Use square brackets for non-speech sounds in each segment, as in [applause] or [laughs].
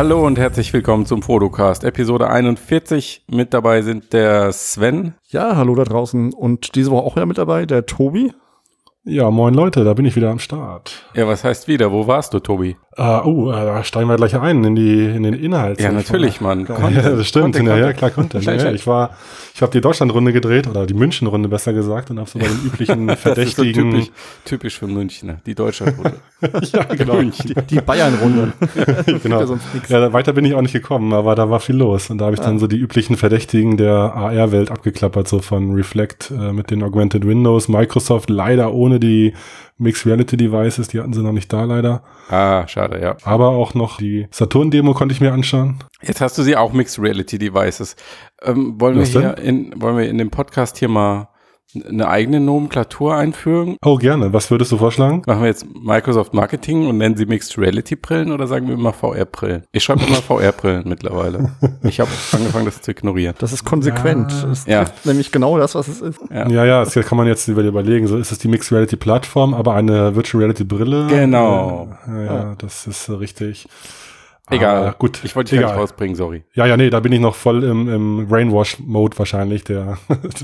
Hallo und herzlich willkommen zum Fotocast, Episode 41. Mit dabei sind der Sven. Ja, hallo da draußen. Und diese Woche auch wieder mit dabei, der Tobi. Ja, moin Leute, da bin ich wieder am Start. Ja, was heißt wieder? Wo warst du, Tobi? Uh, oh, da steigen wir gleich ein in die in den Inhalt. Ja, natürlich, Mann. Ja, [laughs] das stimmt. Content, ja, ja, klar, Content. Ja, ja, ich war, ich habe die Deutschland-Runde gedreht oder die München-Runde besser gesagt und habe so bei den üblichen [laughs] Verdächtigen. So typisch, typisch für Münchner, die Deutschland-Runde. [laughs] ja, genau. Die, die Bayern-Runde. genau. Ja, weiter bin ich auch nicht gekommen, aber da war viel los und da habe ich dann so die üblichen Verdächtigen der AR-Welt abgeklappert, so von Reflect äh, mit den Augmented Windows, Microsoft leider ohne die Mixed Reality Devices, die hatten sie noch nicht da leider. Ah, schade, ja. Aber auch noch die Saturn-Demo konnte ich mir anschauen. Jetzt hast du sie auch Mixed Reality Devices. Ähm, wollen, wir hier in, wollen wir in dem Podcast hier mal eine eigene Nomenklatur einführen? Oh, gerne. Was würdest du vorschlagen? Machen wir jetzt Microsoft Marketing und nennen sie Mixed Reality Brillen oder sagen wir immer VR-Brillen? Ich schreibe immer VR-Brillen mittlerweile. Ich habe angefangen, das zu ignorieren. Das ist konsequent. Ja. Das ja. nämlich genau das, was es ist. Ja, ja, ja das kann man jetzt überlegen. So ist es die Mixed Reality Plattform, aber eine Virtual Reality Brille. Genau. Ja, ja, das ist richtig. Egal, ah, gut. Ich wollte dich nicht rausbringen, sorry. Ja, ja, nee, da bin ich noch voll im, im Brainwash-Mode wahrscheinlich, der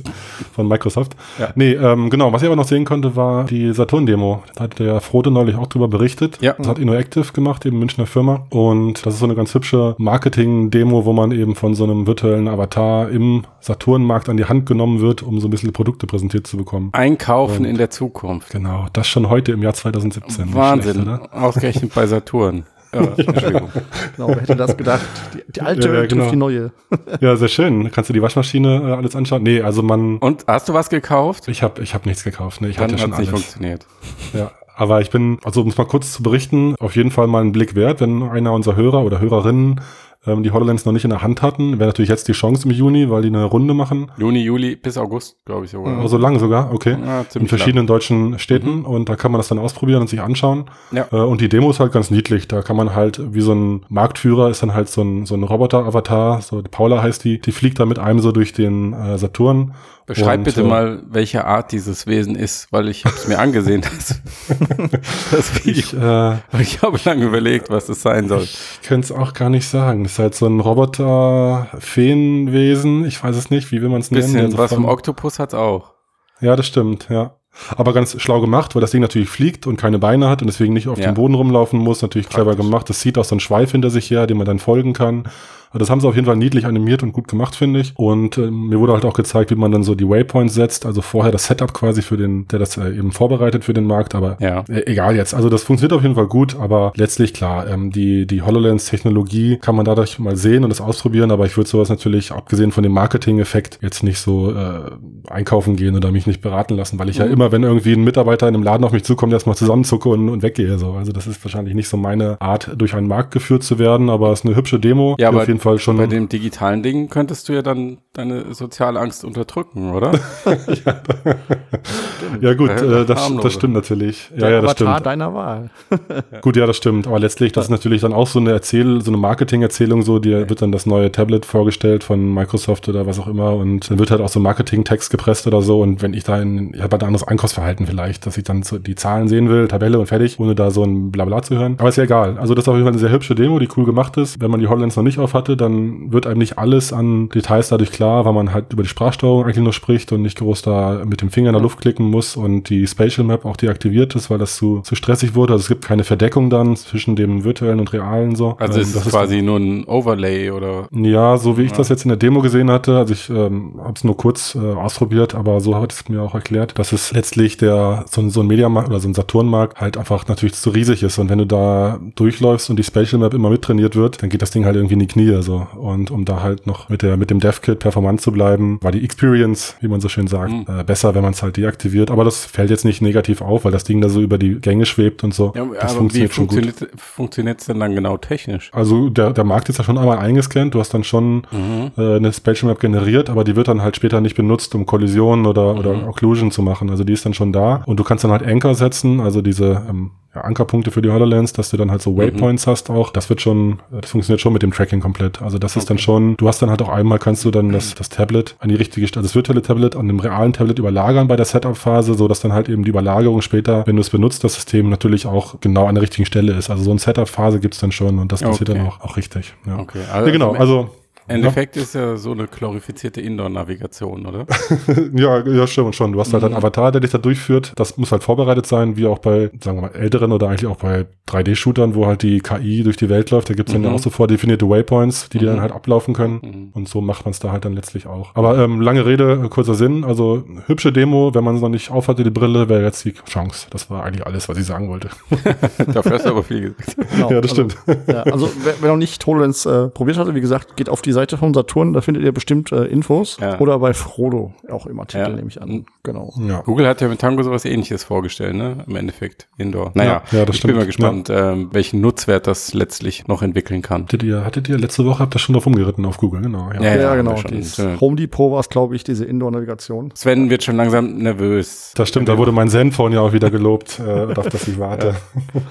[laughs] von Microsoft. Ja. Nee, ähm, genau, was ich aber noch sehen konnte, war die Saturn-Demo. Da hat der Frote neulich auch drüber berichtet. Ja. Das hat InnoActive gemacht, eben Münchner Firma. Und das ist so eine ganz hübsche Marketing-Demo, wo man eben von so einem virtuellen Avatar im Saturn-Markt an die Hand genommen wird, um so ein bisschen Produkte präsentiert zu bekommen. Einkaufen Und in der Zukunft. Genau, das schon heute im Jahr 2017. Wahnsinn, schlecht, ausgerechnet bei Saturn. [laughs] Ja, Entschuldigung. [laughs] genau, wer hätte das gedacht? Die, die alte ja, ja, genau. die neue. [laughs] ja, sehr schön. Kannst du die Waschmaschine äh, alles anschauen? Nee, also man. Und hast du was gekauft? Ich habe ich hab nichts gekauft. Nee, ich Dann hatte schon alles. nicht funktioniert. Ja, aber ich bin, also um es mal kurz zu berichten, auf jeden Fall mal einen Blick wert, wenn einer unserer Hörer oder Hörerinnen ähm, die HoloLens noch nicht in der Hand hatten. Wäre natürlich jetzt die Chance im Juni, weil die eine Runde machen. Juni, Juli bis August, glaube ich sogar. Also lang sogar, okay. Ja, in verschiedenen lang. deutschen Städten mhm. und da kann man das dann ausprobieren und sich anschauen. Ja. Äh, und die Demo ist halt ganz niedlich. Da kann man halt, wie so ein Marktführer, ist dann halt so ein, so ein Roboter-Avatar, so Paula heißt die, die fliegt da mit einem so durch den äh, Saturn Beschreib und, bitte äh, mal, welche Art dieses Wesen ist, weil ich habe es mir angesehen. Das, [laughs] das Video. Ich, äh, ich habe lange überlegt, was es sein soll. Ich könnte es auch gar nicht sagen. Das ist halt so ein Roboter-Feenwesen. Ich weiß es nicht, wie will man es nennen? Bisschen was vom Oktopus hat auch. Ja, das stimmt, ja. Aber ganz schlau gemacht, weil das Ding natürlich fliegt und keine Beine hat und deswegen nicht auf ja. dem Boden rumlaufen muss. Natürlich clever Praktisch. gemacht. Das sieht auch so einen Schweif hinter sich her, den man dann folgen kann. Das haben sie auf jeden Fall niedlich animiert und gut gemacht, finde ich. Und äh, mir wurde halt auch gezeigt, wie man dann so die Waypoints setzt, also vorher das Setup quasi für den, der das äh, eben vorbereitet für den Markt, aber ja. äh, egal jetzt. Also das funktioniert auf jeden Fall gut, aber letztlich klar, ähm, die, die HoloLens-Technologie kann man dadurch mal sehen und das ausprobieren, aber ich würde sowas natürlich, abgesehen von dem Marketing-Effekt, jetzt nicht so äh, einkaufen gehen oder mich nicht beraten lassen, weil ich mhm. ja immer, wenn irgendwie ein Mitarbeiter in einem Laden auf mich zukommt, erstmal zusammenzucke und, und weggehe. So. Also das ist wahrscheinlich nicht so meine Art, durch einen Markt geführt zu werden, aber es ist eine hübsche Demo, ja, auf jeden Fall schon. Bei dem digitalen Ding könntest du ja dann deine soziale Angst unterdrücken, oder? [laughs] ja. ja. gut, äh, das, das stimmt natürlich. Ja, Der ja, das Avatar stimmt. deiner Wahl. [laughs] gut, ja, das stimmt. Aber letztlich, das ist natürlich dann auch so eine Erzähl, so eine Marketing-Erzählung, so, dir wird dann das neue Tablet vorgestellt von Microsoft oder was auch immer und dann wird halt auch so Marketing-Text gepresst oder so und wenn ich da in, ich habe halt ein anderes Einkaufsverhalten vielleicht, dass ich dann so die Zahlen sehen will, Tabelle und fertig, ohne da so ein Blabla zu hören. Aber ist ja egal. Also das ist auf jeden Fall eine sehr hübsche Demo, die cool gemacht ist. Wenn man die HoloLens noch nicht auf hatte, dann wird einem nicht alles an Details dadurch klar, weil man halt über die Sprachsteuerung eigentlich nur spricht und nicht groß da mit dem Finger in der Luft klicken muss und die Spatial Map auch deaktiviert ist, weil das zu, zu stressig wurde. Also es gibt keine Verdeckung dann zwischen dem virtuellen und realen so. Also ähm, es ist quasi nur ein Overlay oder? Ja, so wie ich ja. das jetzt in der Demo gesehen hatte, also ich ähm, habe es nur kurz äh, ausprobiert, aber so hat es mir auch erklärt, dass es letztlich der so, so ein Mediamarkt oder so ein Saturnmarkt halt einfach natürlich zu riesig ist und wenn du da durchläufst und die Spatial Map immer mittrainiert wird, dann geht das Ding halt irgendwie in die Knie so und um da halt noch mit der mit dem DevKit performant zu bleiben, war die Experience, wie man so schön sagt, mhm. äh, besser, wenn man es halt deaktiviert. Aber das fällt jetzt nicht negativ auf, weil das Ding da so über die Gänge schwebt und so. Ja, das funktioniert schon funktioniert, gut. Funktioniert es denn dann genau technisch? Also der, der Markt ist ja schon einmal eingescannt. Du hast dann schon mhm. äh, eine Spatial Map generiert, aber die wird dann halt später nicht benutzt, um Kollisionen oder, mhm. oder Occlusion zu machen. Also die ist dann schon da und du kannst dann halt Anchor setzen, also diese ähm, Ankerpunkte für die HoloLens, dass du dann halt so mhm. Waypoints mhm. hast auch. Das wird schon, das funktioniert schon mit dem Tracking komplett. Also das okay. ist dann schon, du hast dann halt auch einmal kannst du dann das, das Tablet an die richtige, also das virtuelle Tablet an dem realen Tablet überlagern bei der Setup-Phase, so dass dann halt eben die Überlagerung später, wenn du es benutzt, das System natürlich auch genau an der richtigen Stelle ist. Also so eine Setup-Phase gibt's dann schon und das passiert okay. dann auch, auch richtig. Ja. Okay. Also, ja, genau, also Endeffekt ja. ist ja so eine glorifizierte Indoor-Navigation, oder? [laughs] ja, ja, stimmt schon. Du hast halt mhm. einen Avatar, der dich da durchführt. Das muss halt vorbereitet sein, wie auch bei, sagen wir mal, älteren oder eigentlich auch bei 3D-Shootern, wo halt die KI durch die Welt läuft. Da gibt's mhm. dann ja auch so vordefinierte Waypoints, die mhm. dir dann halt ablaufen können. Mhm. Und so macht man es da halt dann letztlich auch. Aber ähm, lange Rede, äh, kurzer Sinn. Also hübsche Demo, wenn man es noch nicht aufhatte, die Brille, wäre jetzt die Chance. Das war eigentlich alles, was ich sagen wollte. [laughs] Dafür hast du aber viel gesagt. Genau, [laughs] ja, das also, stimmt. Ja, also wer, wer noch nicht HoloLens äh, probiert hatte, wie gesagt, geht auf die Seite vom Saturn, da findet ihr bestimmt äh, Infos. Ja. Oder bei Frodo, auch im Artikel, ja. nehme ich an. Genau. Ja. Google hat ja mit Tango sowas ähnliches vorgestellt, ne? Im Endeffekt, Indoor. Naja, ja, das ich stimmt. bin mal gespannt, ähm, welchen Nutzwert das letztlich noch entwickeln kann. Hattet ihr, hattet ihr letzte Woche, habt ihr schon drauf umgeritten auf Google, genau. Ja, ja, genau. Schon, Home Depot war es, glaube ich, diese Indoor-Navigation. Sven wird schon langsam nervös. Das stimmt, da wurde mein Zenfone ja auch wieder gelobt, äh, auf das ich warte.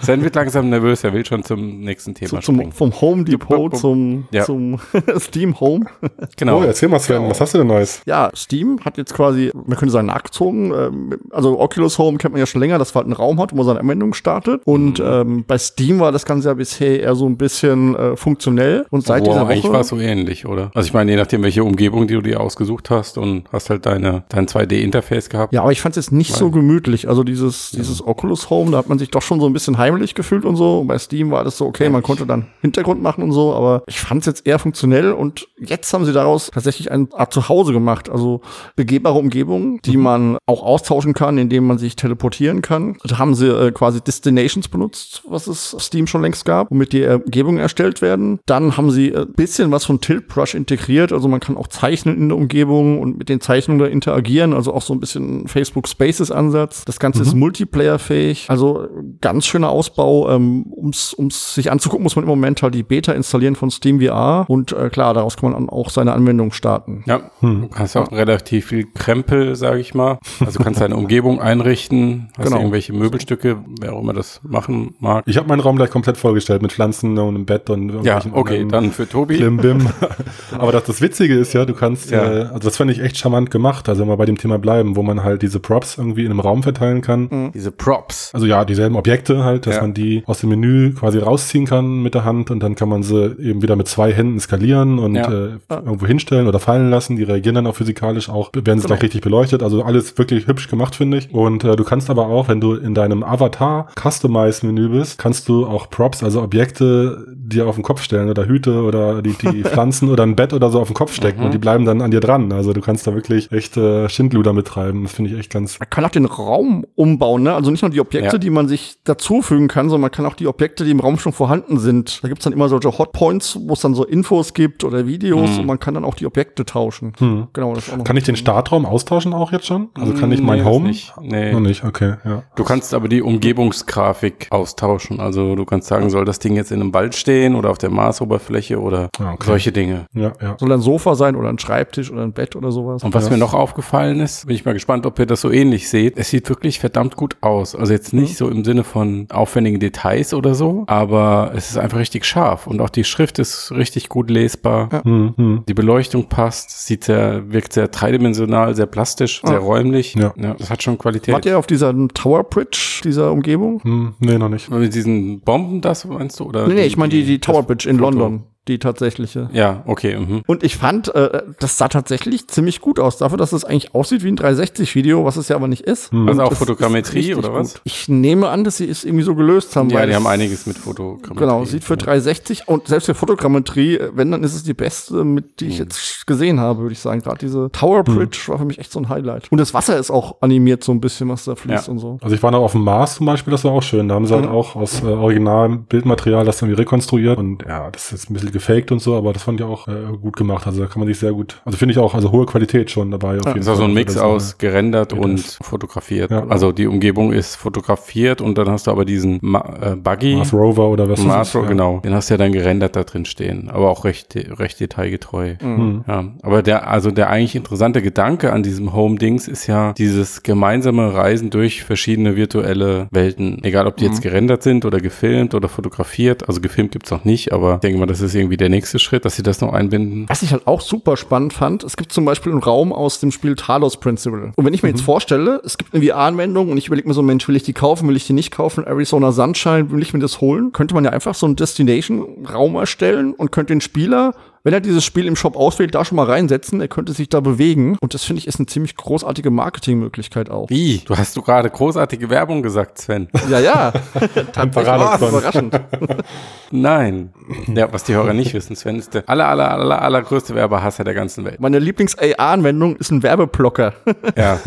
Sven wird langsam nervös, er will schon zum nächsten Thema zum, springen. Vom Home Depot zum, zum [laughs] Steam Home. [laughs] Genau. Oh, erzähl mal Sven, genau. was hast du denn Neues? Ja, Steam hat jetzt quasi, man könnte sagen, nachgezogen. Ähm, also Oculus Home kennt man ja schon länger, dass man halt einen Raum hat, wo man seine Anwendung startet. Und mhm. ähm, bei Steam war das Ganze ja bisher eher so ein bisschen äh, funktionell. Und seit Boah, dieser Woche... eigentlich war es so ähnlich, oder? Also ich meine, je nachdem, welche Umgebung, die du dir ausgesucht hast und hast halt deine, dein 2D-Interface gehabt. Ja, aber ich fand es jetzt nicht Weil, so gemütlich. Also dieses, ja. dieses Oculus Home, da hat man sich doch schon so ein bisschen heimlich gefühlt und so. Und bei Steam war das so, okay, man konnte dann Hintergrund machen und so, aber ich fand es jetzt eher funktionell und jetzt haben sie daraus tatsächlich eine Art Zuhause gemacht. Also begehbare Umgebungen, die mhm. man auch austauschen kann, indem man sich teleportieren kann. Da haben sie äh, quasi Destinations benutzt, was es Steam schon längst gab, womit die Umgebungen erstellt werden. Dann haben sie ein bisschen was von Tilt Brush integriert. Also man kann auch zeichnen in der Umgebung und mit den Zeichnungen da interagieren. Also auch so ein bisschen Facebook Spaces Ansatz. Das Ganze mhm. ist Multiplayer-fähig. Also ganz schöner Ausbau. Ähm, ums, ums sich anzugucken, muss man im Moment halt die Beta installieren von Steam VR. Und äh, klar, daraus kann man auch seine Anwendung starten. Ja, hm. du hast auch relativ viel Krempel, sage ich mal. Also kannst deine Umgebung einrichten, hast genau. irgendwelche Möbelstücke, wer auch immer das machen mag. Ich habe meinen Raum gleich komplett vorgestellt mit Pflanzen und einem Bett und Ja, okay, dann für Tobi. Bim. [laughs] Aber das, das Witzige ist ja, du kannst, ja. Äh, also das fand ich echt charmant gemacht, also mal bei dem Thema bleiben, wo man halt diese Props irgendwie in einem Raum verteilen kann. Mhm. Diese Props. Also ja, dieselben Objekte halt, dass ja. man die aus dem Menü quasi rausziehen kann mit der Hand und dann kann man sie eben wieder mit zwei Händen skalieren und ja. äh, irgendwo hinstellen oder fallen lassen. Die reagieren dann auch physikalisch auch, werden sie genau. gleich richtig beleuchtet. Also alles wirklich hübsch gemacht, finde ich. Und äh, du kannst aber auch, wenn du in deinem Avatar Customize Menü bist, kannst du auch Props, also Objekte dir auf den Kopf stellen oder Hüte oder die, die [laughs] Pflanzen oder ein Bett oder so auf den Kopf stecken mhm. und die bleiben dann an dir dran. Also du kannst da wirklich echt äh, Schindluder mittreiben. Das finde ich echt ganz. Man kann auch den Raum umbauen, ne? Also nicht nur die Objekte, ja. die man sich dazufügen kann, sondern man kann auch die Objekte, die im Raum schon vorhanden sind. Da gibt's dann immer solche Hotpoints, wo es dann so Infos gibt oder Videos mhm. und man kann dann auch die Objekte tauschen. Mhm. Genau, das auch noch kann ich den Startraum austauschen auch jetzt schon? Also kann ich mein nee, Home? Nicht. Nee. Noch nicht, okay, ja. Du kannst aber die Umgebungsgrafik austauschen. Also du kannst sagen, soll das Ding jetzt in einem Wald stehen oder auf der Marsoberfläche oder ah, okay. solche Dinge. Ja, ja. Soll ein Sofa sein oder ein Schreibtisch oder ein Bett oder sowas. Und was ja. mir noch aufgefallen ist, bin ich mal gespannt, ob ihr das so ähnlich seht. Es sieht wirklich verdammt gut aus. Also jetzt nicht mhm. so im Sinne von aufwendigen Details oder so, aber es ist einfach richtig scharf und auch die Schrift ist richtig gut lesbar. Ja. Mhm. Die Beleuchtung passt, sieht sehr, wirkt sehr dreidimensional, sehr plastisch, ah. sehr räumlich. Ja. ja. Das hat schon Qualität. Wart ihr auf dieser Tower Bridge, dieser Umgebung? Hm, nee, noch nicht. Mit diesen Bomben das, meinst du? Oder nee, nee, ich meine die, die Tower Bridge in Foto. London die tatsächliche. Ja, okay. Mhm. Und ich fand, äh, das sah tatsächlich ziemlich gut aus, dafür, dass es eigentlich aussieht wie ein 360-Video, was es ja aber nicht ist. Mhm. Also auch Fotogrammetrie oder was? Gut. Ich nehme an, dass sie es irgendwie so gelöst haben. Ja, die haben einiges mit Fotogrammetrie. Genau, sieht für 360 und selbst für Fotogrammetrie, wenn, dann ist es die beste, mit die ich mhm. jetzt gesehen habe, würde ich sagen. Gerade diese Tower mhm. Bridge war für mich echt so ein Highlight. Und das Wasser ist auch animiert so ein bisschen, was da fließt ja. und so. Also ich war noch auf dem Mars zum Beispiel, das war auch schön. Da haben sie halt mhm. auch aus äh, originalem Bildmaterial das irgendwie rekonstruiert und ja, das ist ein bisschen gefaked und so, aber das fand ich auch äh, gut gemacht. Also da kann man sich sehr gut, also finde ich auch, also hohe Qualität schon dabei. Auf ja, jeden ist Fall. so ein Mix aus gerendert und ist. fotografiert. Ja. Also die Umgebung ist fotografiert und dann hast du aber diesen Ma äh, Buggy. Mars Rover oder was Mars Rover, ja. genau. Den hast du ja dann gerendert da drin stehen, aber auch recht, recht detailgetreu. Mhm. Ja, aber der, also der eigentlich interessante Gedanke an diesem Home-Dings ist ja dieses gemeinsame Reisen durch verschiedene virtuelle Welten. Egal, ob die mhm. jetzt gerendert sind oder gefilmt oder fotografiert. Also gefilmt gibt's noch nicht, aber ich denke mal, das ist irgendwie der nächste Schritt, dass sie das noch einbinden. Was ich halt auch super spannend fand, es gibt zum Beispiel einen Raum aus dem Spiel Talos Principle. Und wenn ich mir mhm. jetzt vorstelle, es gibt eine VR-Anwendung und ich überlege mir so, Mensch, will ich die kaufen, will ich die nicht kaufen? Arizona Sunshine, will ich mir das holen? Könnte man ja einfach so einen Destination-Raum erstellen und könnte den Spieler wenn er dieses Spiel im Shop auswählt, da schon mal reinsetzen. Er könnte sich da bewegen. Und das finde ich ist eine ziemlich großartige Marketingmöglichkeit auch. Wie? Du hast du gerade großartige Werbung gesagt, Sven. Ja, ja. [laughs] Tatsächlich überraschend. [laughs] Nein. Ja, was die Hörer nicht wissen, Sven ist der aller, aller, aller, allergrößte Werbehasser der ganzen Welt. Meine Lieblings-AR-Anwendung ist ein Werbeblocker. [laughs] ja.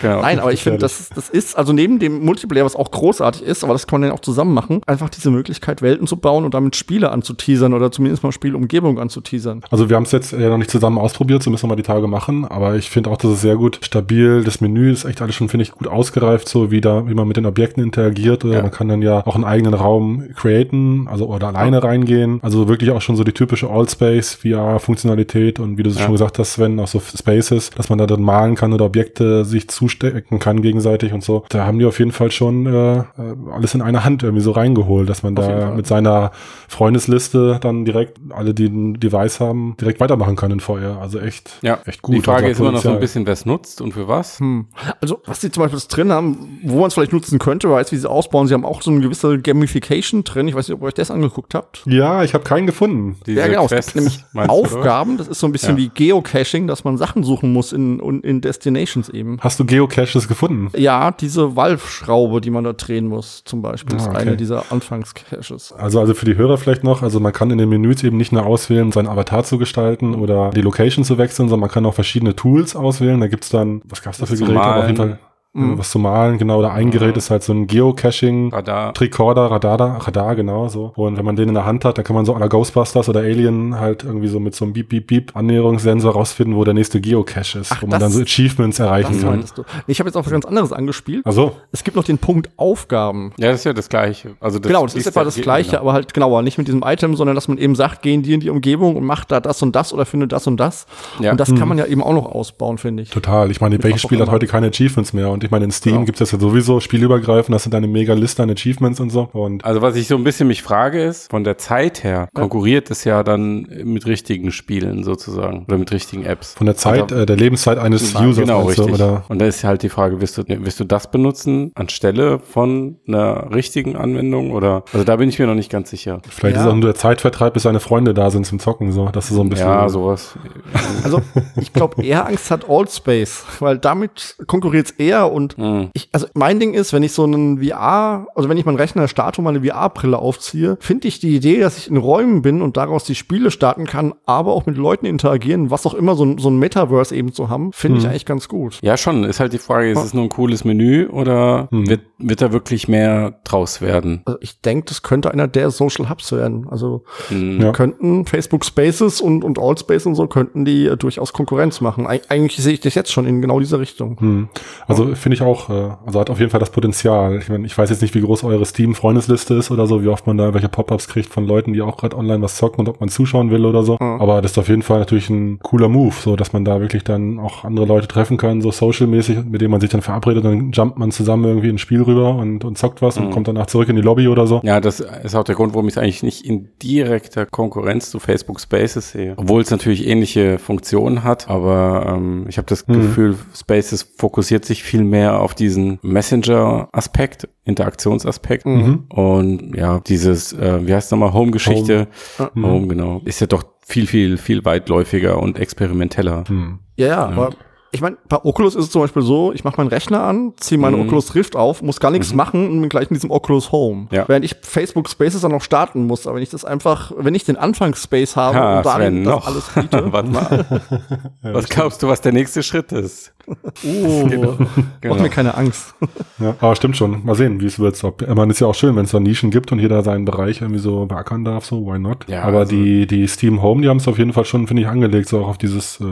genau. Nein, aber ich finde, das, das ist, also neben dem Multiplayer, was auch großartig ist, aber das kann man dann auch zusammen machen, einfach diese Möglichkeit, Welten zu bauen und damit Spiele anzuteasern oder zumindest mal Spiele Umgebung anzuteasern. Also wir haben es jetzt ja noch nicht zusammen ausprobiert, so müssen wir mal die Tage machen, aber ich finde auch, das ist sehr gut stabil. Das Menü ist echt alles schon, finde ich, gut ausgereift, so wie da, wie man mit den Objekten interagiert. Oder ja. man kann dann ja auch einen eigenen Raum createn, also oder alleine ja. reingehen. Also wirklich auch schon so die typische Allspace VR-Funktionalität und wie du es ja. schon gesagt hast, Sven, auch so Spaces, dass man da dann malen kann oder Objekte sich zustecken kann gegenseitig und so. Da haben die auf jeden Fall schon äh, alles in einer Hand irgendwie so reingeholt, dass man da mit seiner Freundesliste dann direkt alle, die ein Device haben, direkt weitermachen können in VR. Also echt, ja. echt gut. Die Frage ist immer noch so ein bisschen, wer es nutzt und für was. Hm. Also, was sie zum Beispiel drin haben, wo man es vielleicht nutzen könnte, weiß, wie sie ausbauen. Sie haben auch so eine gewisse Gamification drin. Ich weiß nicht, ob ihr euch das angeguckt habt. Ja, ich habe keinen gefunden. Diese ja, genau. Quests, es gibt nämlich Aufgaben. Das ist so ein bisschen ja. wie Geocaching, dass man Sachen suchen muss in, in Destinations eben. Hast du Geocaches gefunden? Ja, diese Valve-Schraube, die man da drehen muss, zum Beispiel, ah, okay. ist eine dieser Anfangscaches. Also, also für die Hörer vielleicht noch, also man kann in den Menüs eben nicht nicht nur auswählen, seinen Avatar zu gestalten oder die Location zu wechseln, sondern man kann auch verschiedene Tools auswählen. Da gibt's dann, was gab's da für Geräte? Auf jeden Fall Mhm. Was zu malen, genau. Oder ein Gerät ist halt so ein Geocaching, Radar. Tricorder, Radar, Radar, genau so. Und wenn man den in der Hand hat, dann kann man so aller Ghostbusters oder Alien halt irgendwie so mit so einem Beep, Beep, Beep Annäherungssensor rausfinden, wo der nächste Geocache ist, Ach, wo man dann so Achievements erreichen kann. Ich habe jetzt auf was ganz anderes angespielt. Also Es gibt noch den Punkt Aufgaben. Ja, das ist ja das Gleiche. Also das genau, das ist etwa das Gleiche, genau. aber halt genauer. Nicht mit diesem Item, sondern dass man eben sagt, geh in die in die Umgebung und mach da das und das oder finde das und das. Ja. Und das mhm. kann man ja eben auch noch ausbauen, finde ich. Total. Ich meine, welches Spiel hat heute keine Achievements mehr? Und ich meine, in Steam genau. gibt das ja sowieso spielübergreifend, das sind eine mega Liste an Achievements und so. Und also was ich so ein bisschen mich frage ist, von der Zeit her konkurriert es ja dann mit richtigen Spielen sozusagen oder mit richtigen Apps. Von der Zeit, also, äh, der Lebenszeit eines Users. Genau, richtig. Oder? Und da ist halt die Frage, wirst du, wirst du das benutzen anstelle von einer richtigen Anwendung oder, also da bin ich mir noch nicht ganz sicher. Vielleicht ja. ist auch nur der Zeitvertreib, bis seine Freunde da sind zum Zocken, so, das ist so ein bisschen. Ja, sowas. Also, ich glaube, [laughs] eher Angst hat Allspace, weil damit konkurriert es eher und mhm. ich, also mein Ding ist, wenn ich so einen VR, also wenn ich meinen Rechner starte und meine VR-Brille aufziehe, finde ich die Idee, dass ich in Räumen bin und daraus die Spiele starten kann, aber auch mit Leuten interagieren, was auch immer, so, so ein Metaverse eben zu haben, finde hm. ich eigentlich ganz gut. Ja, schon. Ist halt die Frage, ist es nur ein cooles Menü oder hm. wird, wird da wirklich mehr draus werden? Also ich denke, das könnte einer der Social Hubs werden. Also hm. ja. könnten Facebook Spaces und, und Allspace und so könnten die äh, durchaus Konkurrenz machen. Eig eigentlich sehe ich das jetzt schon in genau dieser Richtung. Hm. Also finde ich auch, äh, also hat auf jeden Fall das Potenzial. Ich meine, ich weiß jetzt nicht, wie groß eure Steam-Freundesliste ist oder so, wie oft man da welche Pop-ups kriegt von Leuten, die auch gerade online was zocken und ob man zuschauen will oder so. Mhm. Aber das ist auf jeden Fall natürlich ein cooler Move, so dass man da wirklich dann auch andere Leute treffen kann, so social-mäßig, mit denen man sich dann verabredet, dann jumpt man zusammen irgendwie ins Spiel rüber und, und zockt was mhm. und kommt danach zurück in die Lobby oder so. Ja, das ist auch der Grund, warum ich es eigentlich nicht in direkter Konkurrenz zu Facebook Spaces sehe. Obwohl es natürlich ähnliche Funktionen hat, aber ähm, ich habe das mhm. Gefühl, Spaces fokussiert sich viel mehr auf diesen Messenger-Aspekt, Interaktionsaspekt. Mhm. Und ja, dieses, äh, wie heißt es nochmal, Home-Geschichte, Home. Home, Home, genau, ist ja doch viel, viel, viel weitläufiger und experimenteller. Mhm. Ja, ja, ja, aber ich meine, bei Oculus ist es zum Beispiel so, ich mache meinen Rechner an, ziehe meine mhm. Oculus Rift auf, muss gar nichts mhm. machen und bin gleich in diesem Oculus Home. Ja. Während ich Facebook Spaces dann noch starten muss. Aber wenn ich das einfach, wenn ich den Anfangsspace habe ja, und dann das alles biete. [laughs] Warte mal. [laughs] was glaubst du, was der nächste Schritt ist? [laughs] Oh, genau. Mach mir keine Angst. Ja, aber stimmt schon. Mal sehen, wie es wird. Man ist ja auch schön, wenn es da Nischen gibt und jeder seinen Bereich irgendwie so beackern darf, so, why not? Ja, aber also die, die Steam Home, die haben es auf jeden Fall schon, finde ich, angelegt, so auch auf dieses, äh,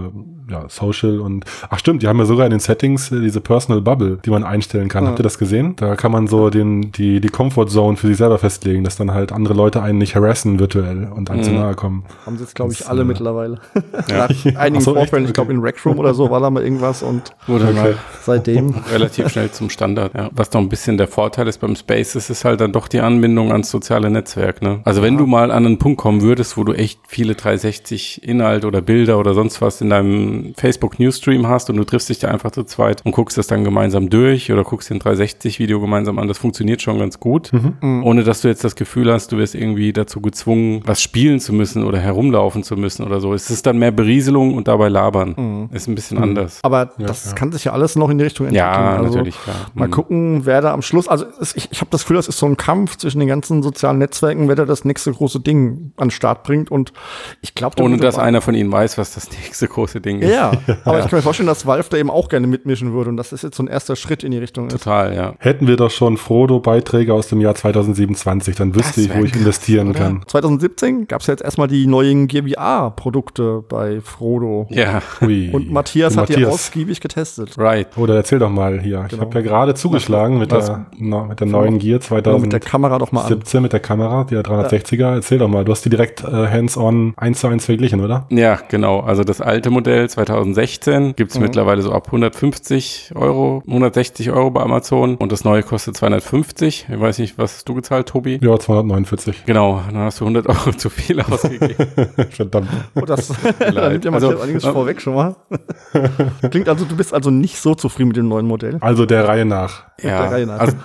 ja, Social und, ach stimmt, die haben ja sogar in den Settings äh, diese Personal Bubble, die man einstellen kann. Ja. Habt ihr das gesehen? Da kann man so den, die, die Comfort Zone für sich selber festlegen, dass dann halt andere Leute einen nicht harassen virtuell und einem mhm. zu nahe kommen. Haben sie jetzt, glaube ich, alle äh, mittlerweile. [laughs] Ja. Nach einigen so, Vorfällen, ich glaube, in Rec Room oder so war da mal irgendwas und Wurde okay. mal seitdem. Relativ schnell zum Standard, ja. Was noch ein bisschen der Vorteil ist beim Spaces, ist halt dann doch die Anbindung ans soziale Netzwerk, ne? Also wenn ja. du mal an einen Punkt kommen würdest, wo du echt viele 360 Inhalt oder Bilder oder sonst was in deinem Facebook Newsstream hast und du triffst dich da einfach zu zweit und guckst das dann gemeinsam durch oder guckst den 360 Video gemeinsam an, das funktioniert schon ganz gut, mhm. mhm. ohne dass du jetzt das Gefühl hast, du wirst irgendwie dazu gezwungen, was spielen zu müssen oder herumlaufen zu müssen oder so. Es ist dann mehr Berieselung und dabei labern. Mhm. Ist ein bisschen mhm. anders. Aber ja, das ja. kann sich ja alles noch in die Richtung entwickeln. Ja, also natürlich, klar. Mal mhm. gucken, wer da am Schluss, also ich, ich habe das Gefühl, das ist so ein Kampf zwischen den ganzen sozialen Netzwerken, wer da das nächste große Ding an den Start bringt und ich glaube, ohne dass einer von ihnen weiß, was das [laughs] nächste große Ding ist. Ja, aber ja. ich kann mir vorstellen, dass Valve da eben auch gerne mitmischen würde und das ist jetzt so ein erster Schritt in die Richtung. Total, ist. ja. Hätten wir doch schon Frodo-Beiträge aus dem Jahr 2027, dann wüsste ich, wo ich investieren krass, kann. 2017 gab es ja jetzt erstmal die neuen Gear VR-Produkte bei Frodo. Ja. Ui. Und Matthias hat die ausgiebig getestet. Right. Oder erzähl doch mal hier. Genau. Ich habe ja gerade zugeschlagen mit der, na, mit der neuen Gear 2017 mit der Kamera doch mal an. mit der Kamera, die 360er. Ja. Erzähl doch mal, du hast die direkt äh, hands-on eins zu eins verglichen, oder? Ja, genau. Also das alte Modell 2016 gibt's mhm. mittlerweile so ab 150 Euro, 160 Euro bei Amazon und das neue kostet 250. Ich weiß nicht, was hast du gezahlt, Tobi? Ja, 249. Genau, dann hast du 100 Euro [laughs] zu viel [laughs] ausgegeben. Verdammt. Oh, das [laughs] da nimmt ja mal also, einiges äh, vorweg schon mal. Klingt also, du bist also nicht so zufrieden mit dem neuen Modell. Also der Reihe nach. Ja, der, Reihe nach. Also,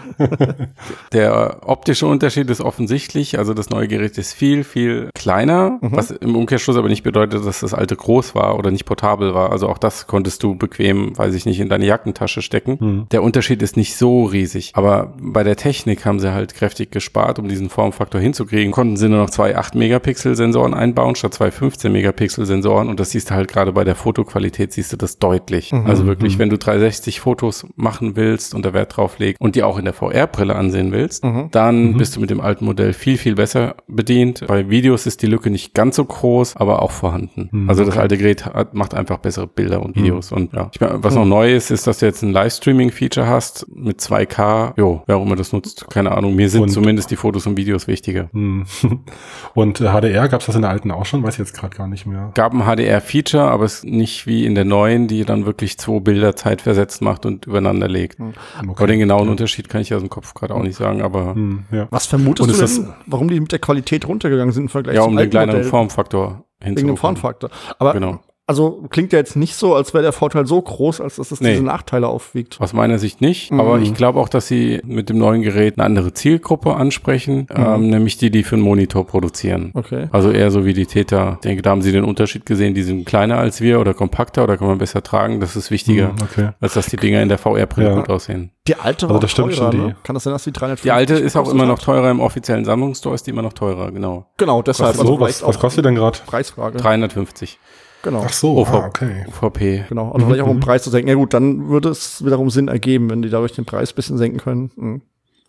der optische Unterschied ist offensichtlich. Also das neue Gerät ist viel, viel kleiner, mhm. was im Umkehrschluss aber nicht bedeutet, dass das alte groß war oder nicht portabel war. Also auch das konntest du bequem, weiß ich nicht, in deine Jackentasche stecken. Mhm. Der Unterschied ist nicht so riesig. Aber bei der Technik haben sie halt kräftig gespart, um diesen Formfaktor hinzukriegen. Konnten sie nur noch zwei 8 Megapixel Sensoren einbauen statt zwei 15 Megapixel Sensoren. Und das siehst du halt gerade bei der Fotoqualität, siehst du das deutlich. Mhm. Also wirklich, mhm. wenn du 360 Fotos machen willst und der Wert drauf legt und die auch in der VR-Brille ansehen willst, mhm. dann mhm. bist du mit dem alten Modell viel, viel besser bedient. Bei Videos ist die Lücke nicht ganz so groß, aber auch vorhanden. Mhm. Also das alte Gerät hat, macht einfach bessere Bilder und Videos. Mhm. Und ja, ich meine, was noch neu ist, ist, dass du jetzt ein Livestreaming-Feature hast mit 2K. Jo, wer auch immer das nutzt, keine Ahnung. Mir sind und, zumindest die Fotos und Videos wichtiger. Mhm. [laughs] Und äh, HDR, gab es das in der alten auch schon? Weiß ich jetzt gerade gar nicht mehr. Gab ein HDR-Feature, aber es ist nicht wie in der neuen, die dann wirklich zwei Bilder zeitversetzt macht und übereinander legt. Okay. Aber den genauen ja. Unterschied kann ich aus dem Kopf gerade auch nicht sagen, aber. Hm, ja. Was vermutest du denn, warum die mit der Qualität runtergegangen sind im Vergleich ja, um den kleineren Formfaktor hinzubekommen. Wegen dem Formfaktor. Aber genau. Also klingt ja jetzt nicht so, als wäre der Vorteil so groß, als dass es nee. diese Nachteile aufwiegt. Aus meiner Sicht nicht, mhm. aber ich glaube auch, dass sie mit dem neuen Gerät eine andere Zielgruppe ansprechen, mhm. ähm, nämlich die, die für einen Monitor produzieren. Okay. Also eher so wie die Täter. Ich denke, da haben sie den Unterschied gesehen, die sind kleiner als wir oder kompakter oder kann man besser tragen. Das ist wichtiger, mhm, okay. als dass die Dinger in der VR-Brille ja. gut aussehen. Die alte war also das stimmt teurer, schon, ne? Kann das sein, dass die 350 Die alte ist auch immer noch teurer im offiziellen Sammlungsstore, ist die immer noch teurer, genau. Genau, deshalb. Was, also was, was kostet denn gerade? Preisfrage. 350. Genau. Ach so, OV, ah, okay. OVP. Genau, also mhm. vielleicht auch um mhm. Preis zu senken. Ja gut, dann würde es wiederum Sinn ergeben, wenn die dadurch den Preis ein bisschen senken können. Mhm.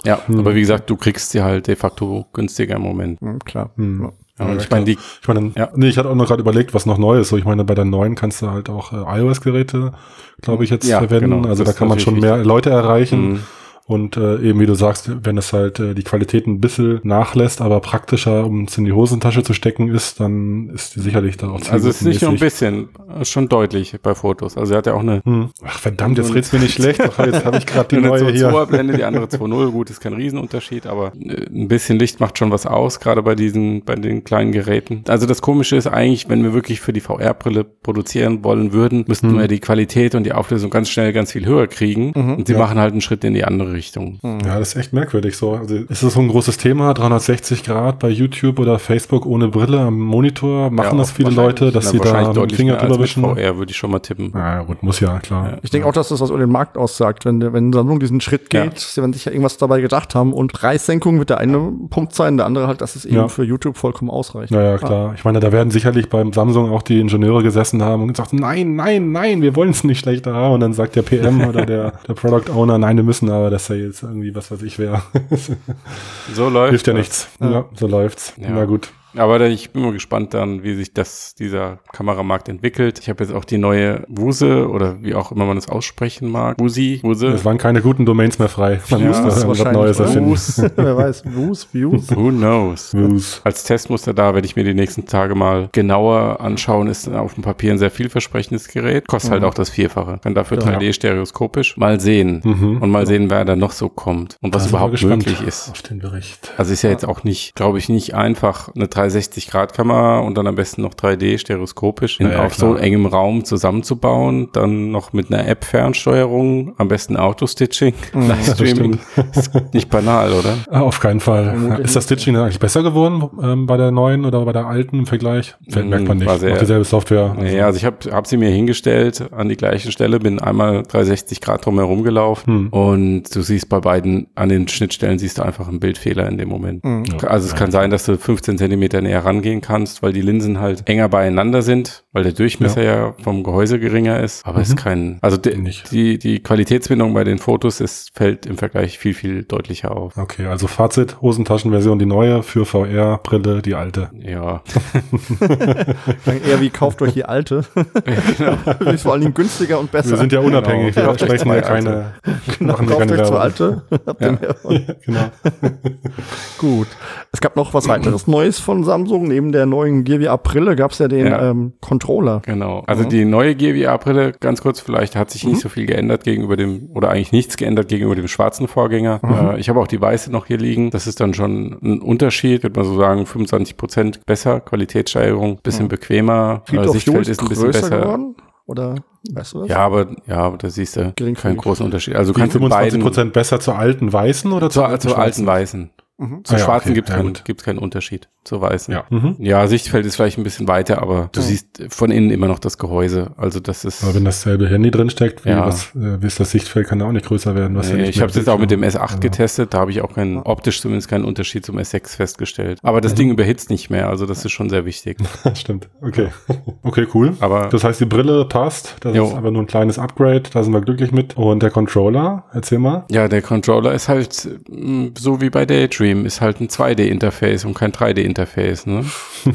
Ja, mhm. aber wie gesagt, du kriegst sie halt de facto günstiger im Moment. Mhm, klar. Mhm. Ja. Ja, ich meine, die, ich meine, ja. nee, ich hatte auch noch gerade überlegt, was noch neu ist. So, ich meine, bei der neuen kannst du halt auch äh, iOS-Geräte, glaube ich, jetzt ja, verwenden. Genau. Also das da kann man schon mehr Leute erreichen. Mhm. Und äh, eben wie du sagst, wenn es halt äh, die Qualität ein bisschen nachlässt, aber praktischer, um es in die Hosentasche zu stecken ist, dann ist die sicherlich dann auch Also es ist nicht nur ein bisschen, schon deutlich bei Fotos. Also er hat ja auch eine. Hm. Ach verdammt, jetzt red's mir nicht schlecht. Ach, jetzt habe ich gerade die [laughs] neue hier. Eine Blende, die andere 2.0, gut, ist kein Riesenunterschied, aber äh, ein bisschen Licht macht schon was aus, gerade bei diesen, bei den kleinen Geräten. Also das Komische ist eigentlich, wenn wir wirklich für die VR-Brille produzieren wollen würden, müssten hm. wir die Qualität und die Auflösung ganz schnell ganz viel höher kriegen. Mhm. Und sie ja. machen halt einen Schritt in die andere Richtung. Hm. Ja, das ist echt merkwürdig so. Also ist das so ein großes Thema, 360 Grad bei YouTube oder Facebook ohne Brille am Monitor? Machen ja, das viele Leute, dass sie da mit Finger drüber wischen? VR würde ich schon mal tippen. Ja, gut, muss ja, klar. Ja. Ich denke auch, dass das was über den Markt aussagt, wenn, wenn Samsung diesen Schritt geht, sie werden sich ja irgendwas dabei gedacht haben und Preissenkung wird der eine Punkt sein, der andere halt, dass es eben für YouTube vollkommen ausreicht. Ja, ja, klar. Ich meine, da werden sicherlich beim Samsung auch die Ingenieure gesessen haben und gesagt, nein, nein, nein, wir wollen es nicht schlechter haben. Und dann sagt der PM [laughs] oder der, der Product Owner, nein, wir müssen aber, dass jetzt irgendwie was weiß ich wer. [laughs] so läuft Hilft ja nichts. Ja, ja so läuft's. Ja. Na gut. Aber ich bin mal gespannt dann, wie sich das, dieser Kameramarkt entwickelt. Ich habe jetzt auch die neue Wuse oder wie auch immer man es aussprechen mag. Wusi, Wuse. Es waren keine guten Domains mehr frei. Man ja, musste was Neues erfinden. Wus. [laughs] Wer weiß, Wus, Views. Who knows? Wus. Als Testmuster da werde ich mir die nächsten Tage mal genauer anschauen. Ist auf dem Papier ein sehr vielversprechendes Gerät. Kostet halt mhm. halt auch das Vierfache. Kann dafür ja. 3D-stereoskopisch. Mal sehen. Mhm. Und mal sehen, wer da noch so kommt. Und was überhaupt möglich ist. Auf den Bericht. Also ist ja, ja. jetzt auch nicht, glaube ich, nicht einfach eine 3 360-Grad-Kamera und dann am besten noch 3D stereoskopisch in, ja, auf klar. so engem Raum zusammenzubauen. Dann noch mit einer App-Fernsteuerung, am besten Auto-Stitching, mhm, [laughs] Livestreaming. [laughs] ist nicht banal, oder? Ah, auf keinen Fall. Ist das Stitching eigentlich besser geworden ähm, bei der neuen oder bei der alten im Vergleich? Merkt man nicht. War sehr, dieselbe Software. Also. Ja, also ich habe hab sie mir hingestellt an die gleiche Stelle, bin einmal 360 Grad drumherum gelaufen hm. und du siehst bei beiden an den Schnittstellen siehst du einfach einen Bildfehler in dem Moment. Hm. Also es kann sein, dass du 15 Zentimeter näher rangehen kannst, weil die Linsen halt enger beieinander sind, weil der Durchmesser ja, ja vom Gehäuse geringer ist. Aber mhm. ist kein, also die, die, die Qualitätsbindung bei den Fotos ist, fällt im Vergleich viel, viel deutlicher auf. Okay, also Fazit, Hosentaschenversion die neue, für VR-Brille die alte. Ja. [laughs] eher wie kauft euch die alte. [laughs] genau. [laughs] ist vor allen Dingen günstiger und besser. Wir sind ja unabhängig, genau. wir sprechen ja keine, genau, machen kauft keine euch zur alte. ja. genau. Gut. Es gab noch was weiteres Neues von Samsung. Neben der neuen Gear VR Brille gab es ja den ja. Ähm, Controller. Genau. Also ja. die neue Gear VR Brille, ganz kurz vielleicht, hat sich mhm. nicht so viel geändert gegenüber dem, oder eigentlich nichts geändert gegenüber dem schwarzen Vorgänger. Mhm. Äh, ich habe auch die weiße noch hier liegen. Das ist dann schon ein Unterschied, würde man so sagen, 25 Prozent besser, Qualitätssteigerung, bisschen mhm. bequemer, Field äh, Sichtfeld ist ein bisschen besser. Geworden? Oder weißt du das? Ja, aber ja, aber da siehst du keinen großen Unterschied. Also du kannst 25 Prozent besser zur alten weißen oder zur, zur alten weißen? Mhm. Zu ah, schwarzen okay. gibt es ja, keinen, gibt's keinen Unterschied zur weißen. Ja. Mhm. ja, Sichtfeld ist vielleicht ein bisschen weiter, aber du mhm. siehst von innen immer noch das Gehäuse. Also das ist. Aber wenn dasselbe Handy drin steckt, wie, ja. was, äh, wie ist das Sichtfeld, kann ja auch nicht größer werden. Was nee, ich habe es jetzt auch mit dem S8 also. getestet, da habe ich auch keinen, optisch zumindest keinen Unterschied zum S6 festgestellt. Aber das mhm. Ding überhitzt nicht mehr, also das ist schon sehr wichtig. [laughs] Stimmt. Okay. Okay, cool. Aber das heißt, die Brille passt. Das jo. ist aber nur ein kleines Upgrade, da sind wir glücklich mit. Und der Controller, erzähl mal. Ja, der Controller ist halt mm, so wie bei Daydream, ist halt ein 2D-Interface und kein 3D-Interface, ne?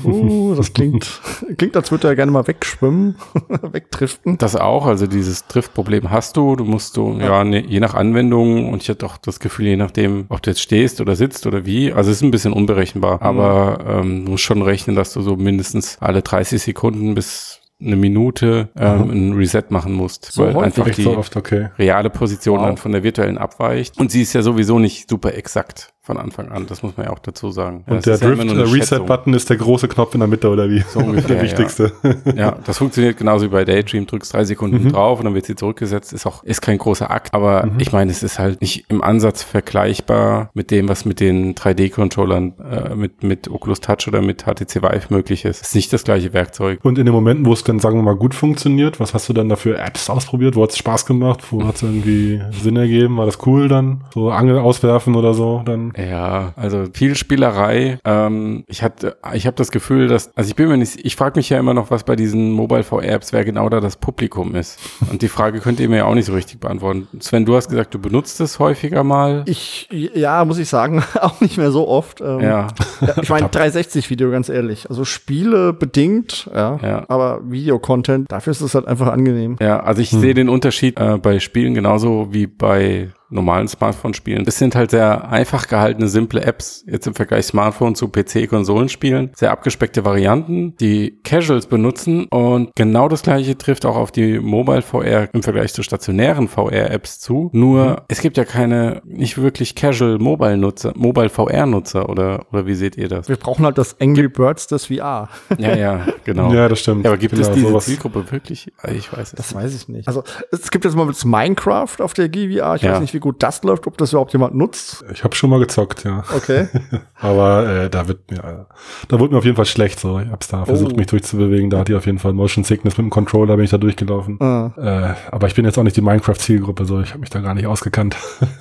Uh, das klingt, [laughs] klingt, als würde er gerne mal wegschwimmen, [laughs] wegdriften. Das auch, also dieses Driftproblem hast du. Du musst du, ja, ja ne, je nach Anwendung und ich hatte auch das Gefühl, je nachdem, ob du jetzt stehst oder sitzt oder wie, also es ist ein bisschen unberechenbar, mhm. aber ähm, du musst schon rechnen, dass du so mindestens alle 30 Sekunden bis eine Minute ähm, ein Reset machen musst, so weil einfach die so oft, okay. reale Position wow. dann von der virtuellen abweicht. Und sie ist ja sowieso nicht super exakt von Anfang an. Das muss man ja auch dazu sagen. Und der Drift, ja Reset-Button ist der große Knopf in der Mitte oder wie? So [laughs] ungefähr, der wichtigste. Ja. ja. [laughs] das funktioniert genauso wie bei Daydream. Drückst drei Sekunden mhm. drauf und dann wird sie zurückgesetzt. Ist auch, ist kein großer Akt. Aber mhm. ich meine, es ist halt nicht im Ansatz vergleichbar mit dem, was mit den 3D-Controllern, äh, mit, mit Oculus Touch oder mit HTC Vive möglich ist. Ist nicht das gleiche Werkzeug. Und in den Momenten, wo es dann, sagen wir mal, gut funktioniert, was hast du dann dafür Apps ausprobiert? Wo hat es Spaß gemacht? Wo hat es irgendwie Sinn ergeben? War das cool dann? So Angel auswerfen oder so dann? Ja, also viel Spielerei. Ähm, ich hatte, ich habe das Gefühl, dass, also ich bin mir nicht, ich frage mich ja immer noch, was bei diesen Mobile VR Apps, wer genau da das Publikum ist. Und die Frage könnt ihr mir ja auch nicht so richtig beantworten. Sven, du hast gesagt, du benutzt es häufiger mal. Ich, ja, muss ich sagen, [laughs] auch nicht mehr so oft. Ähm, ja. ja. Ich meine 360 Video, ganz ehrlich. Also Spiele bedingt, ja, ja. aber Videocontent, dafür ist es halt einfach angenehm. Ja, also ich hm. sehe den Unterschied äh, bei Spielen genauso wie bei normalen Smartphone-Spielen. Es sind halt sehr einfach gehaltene, simple Apps, jetzt im Vergleich Smartphone zu PC-Konsolenspielen. Sehr abgespeckte Varianten, die Casuals benutzen und genau das gleiche trifft auch auf die Mobile VR im Vergleich zu stationären VR-Apps zu. Nur mhm. es gibt ja keine, nicht wirklich Casual Mobile-Nutzer, Mobile VR-Nutzer oder, oder wie seht ihr das? Wir brauchen halt das Angry Birds des VR. Ja, ja, genau. ja, das stimmt. Ja, aber gibt genau, es diese sowas. Zielgruppe wirklich? Ich weiß es Das nicht. weiß ich nicht. Also es gibt jetzt mal Minecraft auf der GVR. Ich ja. weiß nicht, wie gut das läuft, ob das überhaupt jemand nutzt. Ich habe schon mal gezockt, ja. Okay. [laughs] Aber äh, da wird mir, äh, da wurde mir auf jeden Fall schlecht. So, ich hab's da versucht, Oh. mich durchzubewegen. Da hatte ich auf jeden Fall Motion Sickness mit dem Controller, bin ich da durchgelaufen. Ah. Äh, aber ich bin jetzt auch nicht die Minecraft-Zielgruppe, so ich habe mich da gar nicht ausgekannt. [laughs]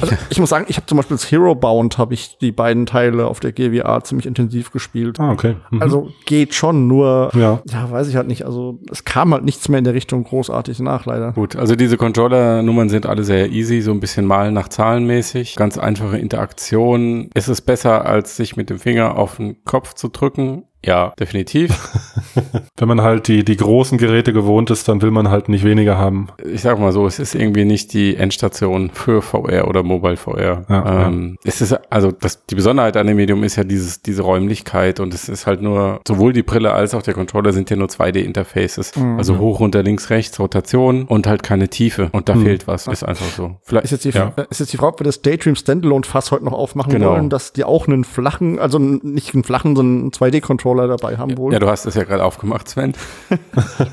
Also ich muss sagen, ich habe zum Beispiel das Hero Bound, habe ich die beiden Teile auf der GWA ziemlich intensiv gespielt. ah, okay. Mhm. Also geht schon, nur ja. ja, weiß ich halt nicht. Also es kam halt nichts mehr in der Richtung großartig nach, leider. Gut, also diese Controller-Nummern sind alle sehr easy, so ein bisschen malen nach Zahlen mäßig. Ganz einfache Interaktion. Ist es besser, als sich mit dem Finger auf den Kopf zu drücken? Ja, definitiv. [laughs] Wenn man halt die, die großen Geräte gewohnt ist, dann will man halt nicht weniger haben. Ich sag mal so, es ist irgendwie nicht die Endstation für VR oder Mobile VR. Ja, ähm, ja. Es ist, also das, die Besonderheit an dem Medium ist ja dieses, diese Räumlichkeit und es ist halt nur, sowohl die Brille als auch der Controller sind ja nur 2D-Interfaces. Mhm. Also hoch, runter, links, rechts, Rotation und halt keine Tiefe. Und da mhm. fehlt was. Ist einfach so. Vielleicht, ist, jetzt die, ja. ist jetzt die Frage, ob wir das Daydream Standalone Fass heute noch aufmachen genau. wollen, dass die auch einen flachen, also nicht einen flachen, sondern 2D-Controller Controller dabei haben wohl. Ja, du hast das ja gerade aufgemacht, Sven.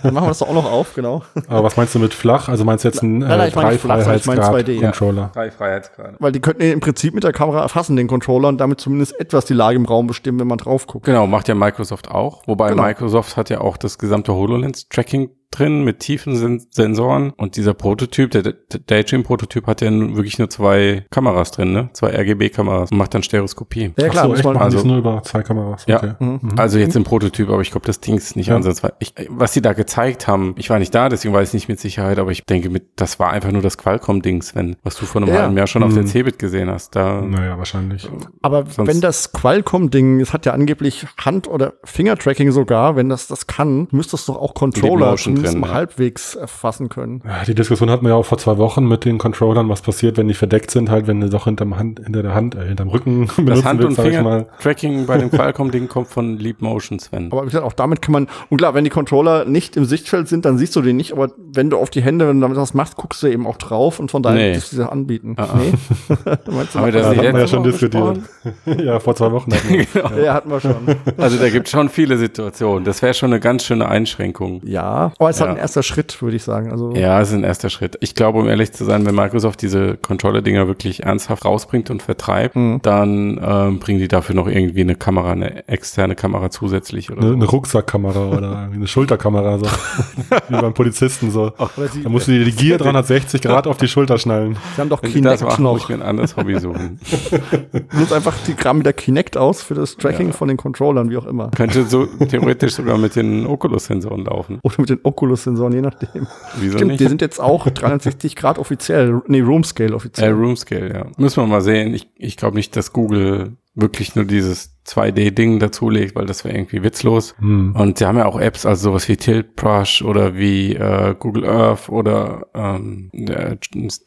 Dann machen wir das doch auch noch auf, genau. Aber was meinst du mit flach? Also meinst du jetzt einen äh, nein, nein, äh, ich meine ich meine 2D-Controller? Ja, drei Weil die könnten ja im Prinzip mit der Kamera erfassen, den Controller, und damit zumindest etwas die Lage im Raum bestimmen, wenn man drauf guckt. Genau, macht ja Microsoft auch. Wobei genau. Microsoft hat ja auch das gesamte HoloLens-Tracking drin mit tiefen Sen Sensoren. Und dieser Prototyp, der, der Daydream-Prototyp hat ja nun wirklich nur zwei Kameras drin, ne? Zwei RGB-Kameras und macht dann Stereoskopie. Ja, klar, Ach so, echt? man, es also- nur über zwei Kameras? Ja. Okay. Mhm. Also jetzt im Prototyp, aber ich glaube, das Ding ist nicht Ja. ansatzweise. Ich, was sie da gezeigt haben, ich war nicht da, deswegen weiß ich nicht mit Sicherheit, aber ich denke, mit, das war einfach nur das Qualcomm-Ding, Sven, was du vor einem Ja. halben Jahr schon auf der Mhm. Cebit gesehen hast. Da, Naja, wahrscheinlich. Aber Sonst- wenn das Qualcomm-Ding, es hat ja angeblich Hand- oder Fingertracking sogar, wenn das das kann, müsste es doch auch Controller zumindest ja. halbwegs erfassen können. Ja, die Diskussion hatten wir ja auch vor zwei Wochen mit den Controllern, was passiert, wenn die verdeckt sind, halt, wenn du doch hinterm Hand, hinter der Hand, äh, hinterm Rücken [laughs] das benutzen Hand- und willst, mal. Finger-Tracking bei dem Qualcomm-Ding kommt von Leap Motion, Sven. Aber wie gesagt, auch damit kann man, und klar, wenn die Controller nicht im Sichtfeld sind, dann siehst du den nicht, aber wenn du auf die Hände, wenn du damit was machst, guckst du eben auch drauf und von daher Nee. würdest du sie anbieten. Ah, ah. Nee? [laughs] Meinst du, Haben wir das Ja, nicht hatten wir ja schon diskutiert. [laughs] ja, vor zwei Wochen hatten wir. Genau. Ja, hatten wir schon. Also da gibt es schon viele Situationen. Das wäre schon eine ganz schöne Einschränkung. Ja, aber ist Ja. halt ein erster Schritt, würde ich sagen. Also, Ja, es ist ein erster Schritt. Ich glaube, um ehrlich zu sein, wenn Microsoft diese Controller-Dinger wirklich ernsthaft rausbringt und vertreibt, Mhm. dann ähm, bringen die dafür noch irgendwie eine Kamera, eine externe Kamera zusätzlich oder Eine, so. eine Rucksackkamera oder eine Schulterkamera, so. [laughs] Wie beim Polizisten, so. Da musst du dir die Gear 360 Grad auf die Schulter schnallen. sie haben doch Wenn sie das Kinect machen, muss ich noch. mir ein anderes Hobby suchen. [laughs] Nutzt einfach die Gramm mit der Kinect aus für das Tracking von den Controllern, wie auch immer. Könnte so theoretisch sogar mit den Oculus-Sensoren laufen. Oder mit den Oculus-Sensoren, je nachdem. Wieso Stimmt, nicht? die sind jetzt auch 360 Grad offiziell, nee, Room Scale Äh, offiziell. Room Scale, ja. Müssen wir mal sehen. Ich, ich glaube nicht, dass Google wirklich nur dieses 2D-Ding dazulegt, weil das wäre irgendwie witzlos. Hm. Und sie haben ja auch Apps, also sowas wie Tilt Brush oder wie äh, Google Earth oder ähm,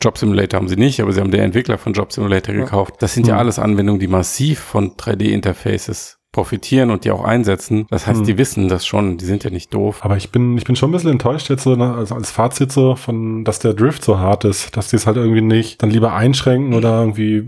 Job Simulator haben sie nicht, aber sie haben den Entwickler von Job Simulator gekauft. Das sind ja Hm. alles Anwendungen, die massiv von 3D-Interfaces profitieren und die auch einsetzen. Das heißt, Hm. die wissen das schon, die sind ja nicht doof. Aber ich bin, ich bin schon ein bisschen enttäuscht jetzt so also als Fazit so von, dass der Drift so hart ist, dass die es halt irgendwie nicht dann lieber einschränken oder irgendwie,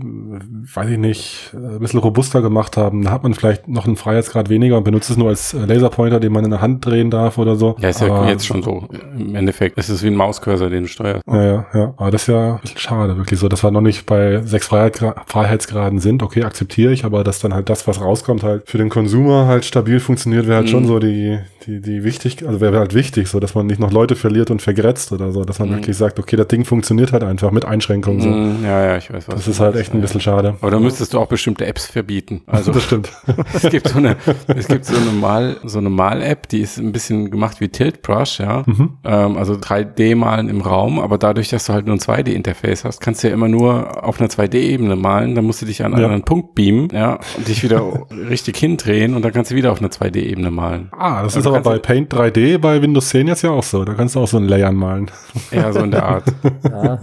weiß ich nicht, äh, ein bisschen robuster gemacht haben. Da hat man vielleicht noch einen Freiheitsgrad weniger und benutzt es nur als äh, Laserpointer, den man in der Hand drehen darf oder so. Ja, ist ja Aber- jetzt schon so. Im Endeffekt ist es wie ein Mauscursor, den du steuerst. Ja, ja, ja. Aber das ist ja ein bisschen schade, wirklich so, dass wir noch nicht bei sechs Freiheitsgra Freiheitsgraden sind. Okay, akzeptiere ich, aber dass dann halt das, was rauskommt, halt für den Consumer halt stabil funktioniert, wäre halt Mhm. schon so die, die, die wichtig, also wäre halt wichtig, so, dass man nicht noch Leute verliert und vergrätzt oder so, dass man Mhm. wirklich sagt, okay, das Ding funktioniert halt einfach mit Einschränkungen so. Mm, Ja, ja, ich weiß was. Das ist halt echt ein ja. bisschen schade. Aber da müsstest du auch bestimmte Apps verbieten. Also Das stimmt. [laughs] es gibt so eine, es gibt so eine Mal, so eine Mal-App, die ist ein bisschen gemacht wie Tilt Brush, ja. Mhm. Ähm, also 3D-Malen im Raum, aber dadurch, dass du halt nur ein 2D-Interface hast, kannst du ja immer nur auf einer 2D-Ebene malen. Dann musst du dich an einen Ja. anderen Punkt beamen, ja, und dich wieder [laughs] richtig hindrehen und dann kannst du wieder auf einer 2D-Ebene malen. Ah, das Also ist aber bei Paint 3D bei Windows 10 jetzt ja auch so. Da kannst du auch so ein Layern malen. Ja, so in der Art. [laughs] Ja.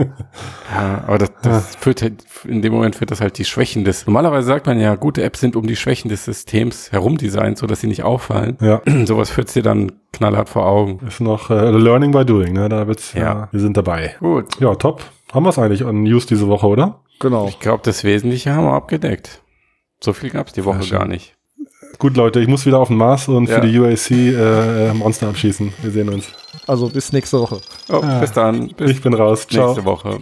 Ja, aber das, das führt halt, in dem Moment führt das halt die Schwächen des. Normalerweise sagt man ja, gute Apps sind um die Schwächen des Systems herum designt, so dass sie nicht auffallen. Ja. [clears throat] Sowas führt dir dann knallhart vor Augen. Ist noch äh, Learning by Doing, ne? Da wird's, Ja. ja. wir sind dabei. Gut. Ja, top. Haben wir es eigentlich an News diese Woche, oder? Genau. Ich glaube, das Wesentliche haben wir abgedeckt. So viel gab's die Woche gar nicht. Gut, Leute, ich muss wieder auf den Mars und Ja. für die UAC äh, äh, Monster abschießen. Wir sehen uns. Also bis nächste Woche. Oh, Ah. Bis dann. Bis Ich bin raus. Ciao. nächste Woche.